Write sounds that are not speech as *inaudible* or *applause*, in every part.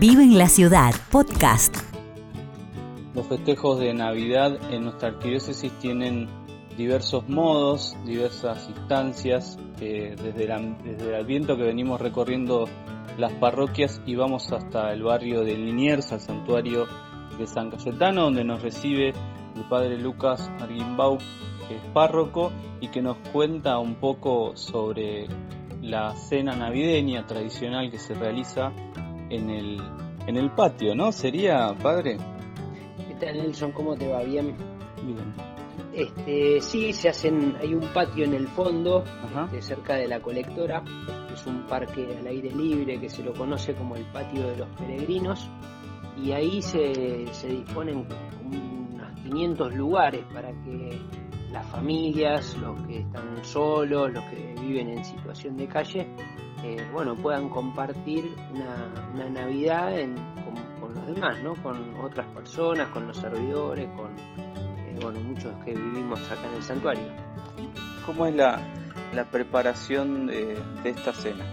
Vive en la Ciudad, podcast. Los festejos de Navidad en nuestra arquidiócesis tienen diversos modos, diversas instancias, desde, el Adviento que venimos recorriendo las parroquias y vamos hasta el barrio de Liniers, al santuario de San Cayetano, donde nos recibe el padre Lucas Arguimbau, que es párroco y que nos cuenta un poco sobre la cena navideña tradicional que se realiza en el, en el patio, ¿no? ¿Sería, padre? ¿Qué tal, Nelson? ¿Cómo te va? Bien. Bien. Este, sí, se hacen, hay un patio en el fondo, este, cerca de la colectora, es un parque al aire libre que se lo conoce como el patio de los peregrinos, y ahí se, se disponen unos 500 lugares para que las familias, los que están solos, los que viven en situación de calle, eh, bueno, puedan compartir una, Navidad con, los demás, ¿no? Con otras personas, con los servidores, con eh, bueno, muchos que vivimos acá en el santuario. ¿Cómo es la, preparación de, esta cena?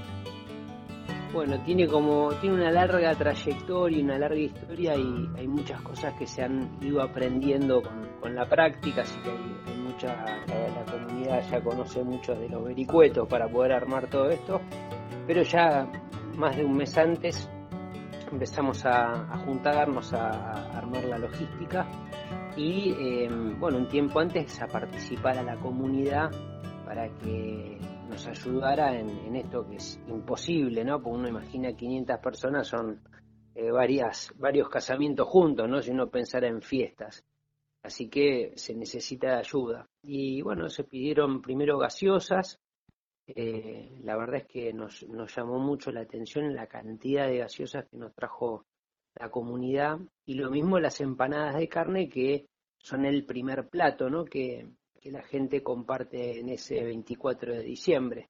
Bueno, tiene como tiene una larga trayectoria, una larga historia y hay muchas cosas que se han ido aprendiendo con, la práctica, así que hay la, comunidad ya conoce mucho de los vericuetos para poder armar todo esto, pero ya más de un mes antes empezamos a, juntarnos a, armar la logística y em, bueno, un tiempo antes a participar a la comunidad para que nos ayudara en, esto que es imposible, ¿no? Porque uno imagina 500 personas son eh, varias, varios casamientos juntos, ¿no? Si uno pensara en fiestas. Así que se necesita ayuda. Y bueno, se pidieron primero gaseosas. Eh, la verdad es que nos, nos llamó mucho la atención la cantidad de gaseosas que nos trajo la comunidad. Y lo mismo las empanadas de carne que son el primer plato ¿no? que, que la gente comparte en ese 24 de diciembre.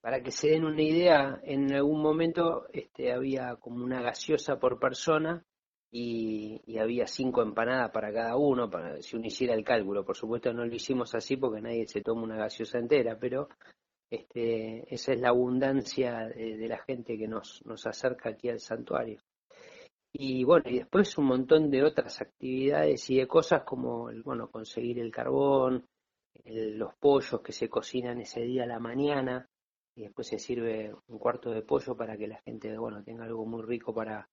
Para que se den una idea, en algún momento este, había como una gaseosa por persona y, había cinco empanadas para cada uno, para si uno hiciera el cálculo. Por supuesto no lo hicimos así porque nadie se toma una gaseosa entera, pero este, esa es la abundancia de, la gente que nos, nos acerca aquí al santuario. Y bueno, y después un montón de otras actividades y de cosas como, el, bueno, conseguir el carbón, los pollos que se cocinan ese día a la mañana, y después se sirve un cuarto de pollo para que la gente, bueno, tenga algo muy rico para,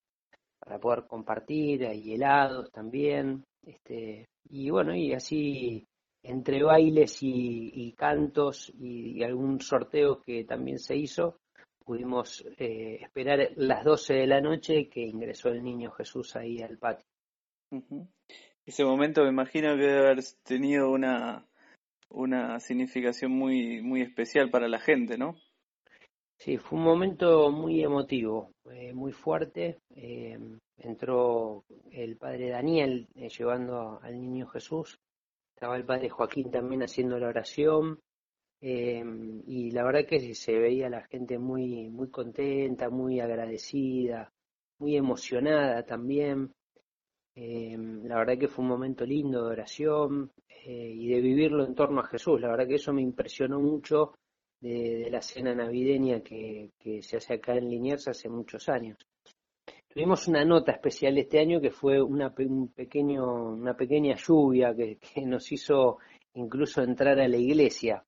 para poder compartir, hay helados también, este, y bueno, y así entre bailes y, cantos y, algún sorteo que también se hizo, pudimos eh, esperar las 12 de la noche que ingresó el niño Jesús ahí al patio. Ese momento me imagino que debe haber tenido una, una significación muy, muy especial para la gente, ¿no? Sí, fue un momento muy emotivo, eh, muy fuerte. Eh, entró el padre Daniel eh, llevando al niño Jesús. Estaba el padre Joaquín también haciendo la oración. y la verdad que se veía la gente muy, muy contenta, muy agradecida, muy emocionada también. la verdad que fue un momento lindo de oración y de vivirlo en torno a Jesús. La verdad que eso me impresionó mucho de, la cena navideña que, se hace acá en Liniers hace muchos años. Tuvimos una nota especial este año que fue una, un pequeño, una pequeña lluvia que, nos hizo incluso entrar a la iglesia,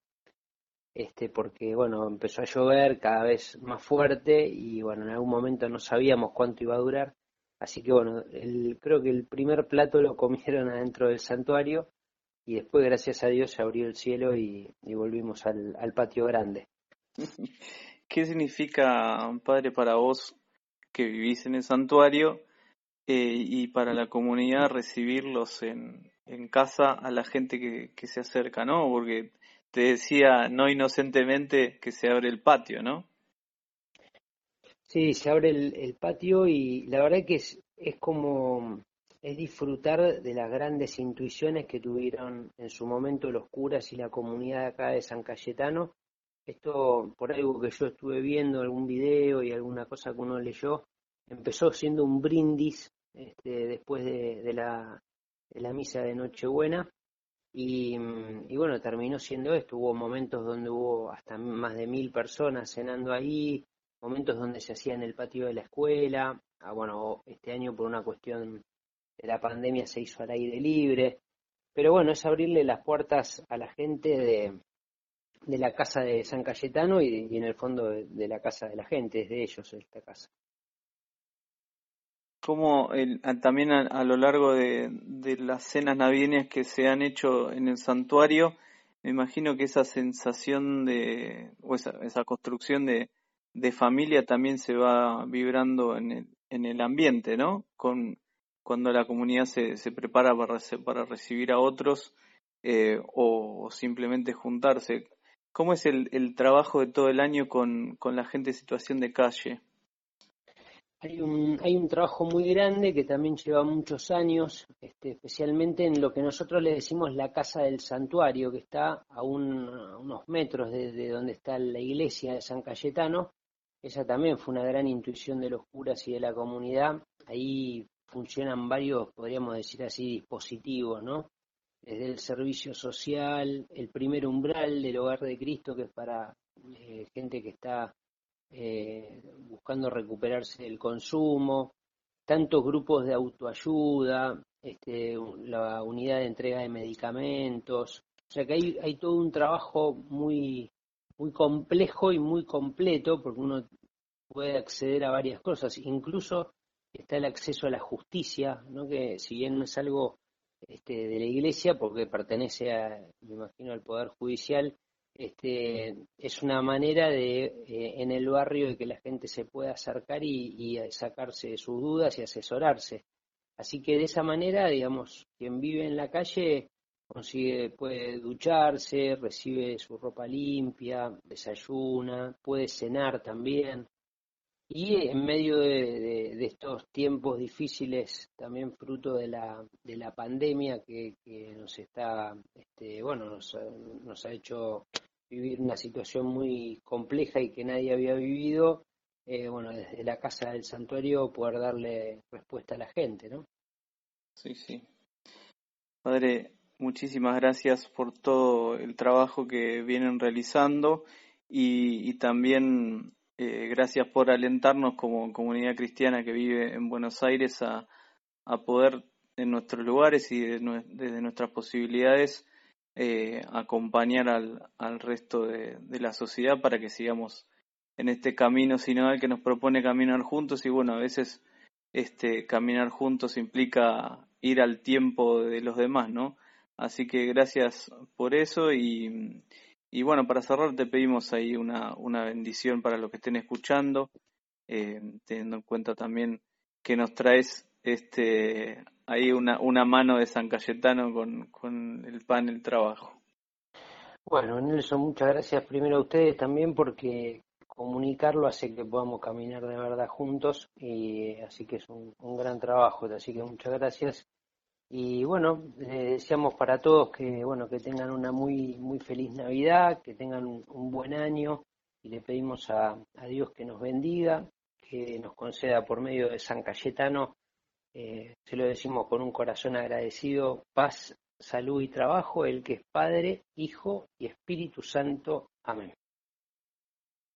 este, porque bueno, empezó a llover cada vez más fuerte y bueno, en algún momento no sabíamos cuánto iba a durar, así que bueno, el, creo que el primer plato lo comieron adentro del santuario y después, gracias a Dios, se abrió el cielo y, volvimos al, patio grande. *laughs* ¿Qué significa, Padre, para vos que vivís en el santuario eh, y para la comunidad recibirlos en, en casa a la gente que, se acerca, ¿no? Porque te decía no inocentemente que se abre el patio, ¿no? Sí, se abre el, el patio y la verdad que es, es como es disfrutar de las grandes intuiciones que tuvieron en su momento los curas y la comunidad acá de San Cayetano. Esto, por algo que yo estuve viendo, algún video y alguna cosa que uno leyó, empezó siendo un brindis este, después de, la, misa de Nochebuena y, y, bueno, terminó siendo esto. Hubo momentos donde hubo hasta más de mil personas cenando ahí, momentos donde se hacía en el patio de la escuela, ah, bueno, este año por una cuestión de la pandemia se hizo al aire libre, pero bueno, es abrirle las puertas a la gente de, de la casa de San Cayetano y, en el fondo de, la casa de la gente, es de ellos esta casa. Como también a, lo largo de, las cenas navideñas que se han hecho en el santuario, me imagino que esa sensación de, o esa, esa construcción de, de familia también se va vibrando en el, en el ambiente, ¿no? Con, cuando la comunidad se, se prepara para, para recibir a otros eh, o, simplemente juntarse. ¿Cómo es el, el trabajo de todo el año con, la gente en situación de calle? Hay un, hay un trabajo muy grande que también lleva muchos años, este, especialmente en lo que nosotros le decimos la casa del santuario, que está a, unos metros de, donde está la iglesia de San Cayetano. Esa también fue una gran intuición de los curas y de la comunidad. Ahí funcionan varios, podríamos decir así, dispositivos, ¿no? Desde el servicio social, el primer umbral del hogar de Cristo, que es para eh, gente que está eh, buscando recuperarse del consumo, tantos grupos de autoayuda, este, la unidad de entrega de medicamentos, o sea que hay, hay todo un trabajo muy, muy complejo y muy completo porque uno puede acceder a varias cosas, incluso está el acceso a la justicia, ¿no? que si bien no es algo este, de la iglesia, porque pertenece a, me imagino, al Poder Judicial, este, es una manera de eh, en el barrio de que la gente se pueda acercar y, sacarse sus dudas y asesorarse. Así que de esa manera, digamos, quien vive en la calle consigue, puede ducharse, recibe su ropa limpia, desayuna, puede cenar también. Y en medio de, estos tiempos difíciles, también fruto de la, de la pandemia que, nos está, este, bueno, nos, nos ha hecho vivir una situación muy compleja y que nadie había vivido, eh, bueno, desde la casa del santuario poder darle respuesta a la gente, ¿no? Sí, sí. Padre, muchísimas gracias por todo el trabajo que vienen realizando y también eh, gracias por alentarnos como comunidad cristiana que vive en Buenos Aires a, poder en nuestros lugares y desde nuestras posibilidades eh, acompañar al, al resto de, la sociedad para que sigamos en este camino sinodal que nos propone caminar juntos y bueno, a veces este caminar juntos implica ir al tiempo de los demás, ¿no? Así que gracias por eso y, y bueno, para cerrar te pedimos ahí una, una bendición para los que estén escuchando, eh, teniendo en cuenta también que nos traes este ahí una, una mano de San Cayetano con, con el pan, el trabajo. Bueno, Nelson, muchas gracias primero a ustedes también porque comunicarlo hace que podamos caminar de verdad juntos y así que es un, un gran trabajo, así que muchas gracias y bueno, deseamos para todos que bueno que tengan una muy muy feliz Navidad, que tengan un, buen año y le pedimos a, Dios que nos bendiga, que nos conceda por medio de San Cayetano, eh, se lo decimos con un corazón agradecido, paz, salud y trabajo, el que es Padre, Hijo y Espíritu Santo. Amén.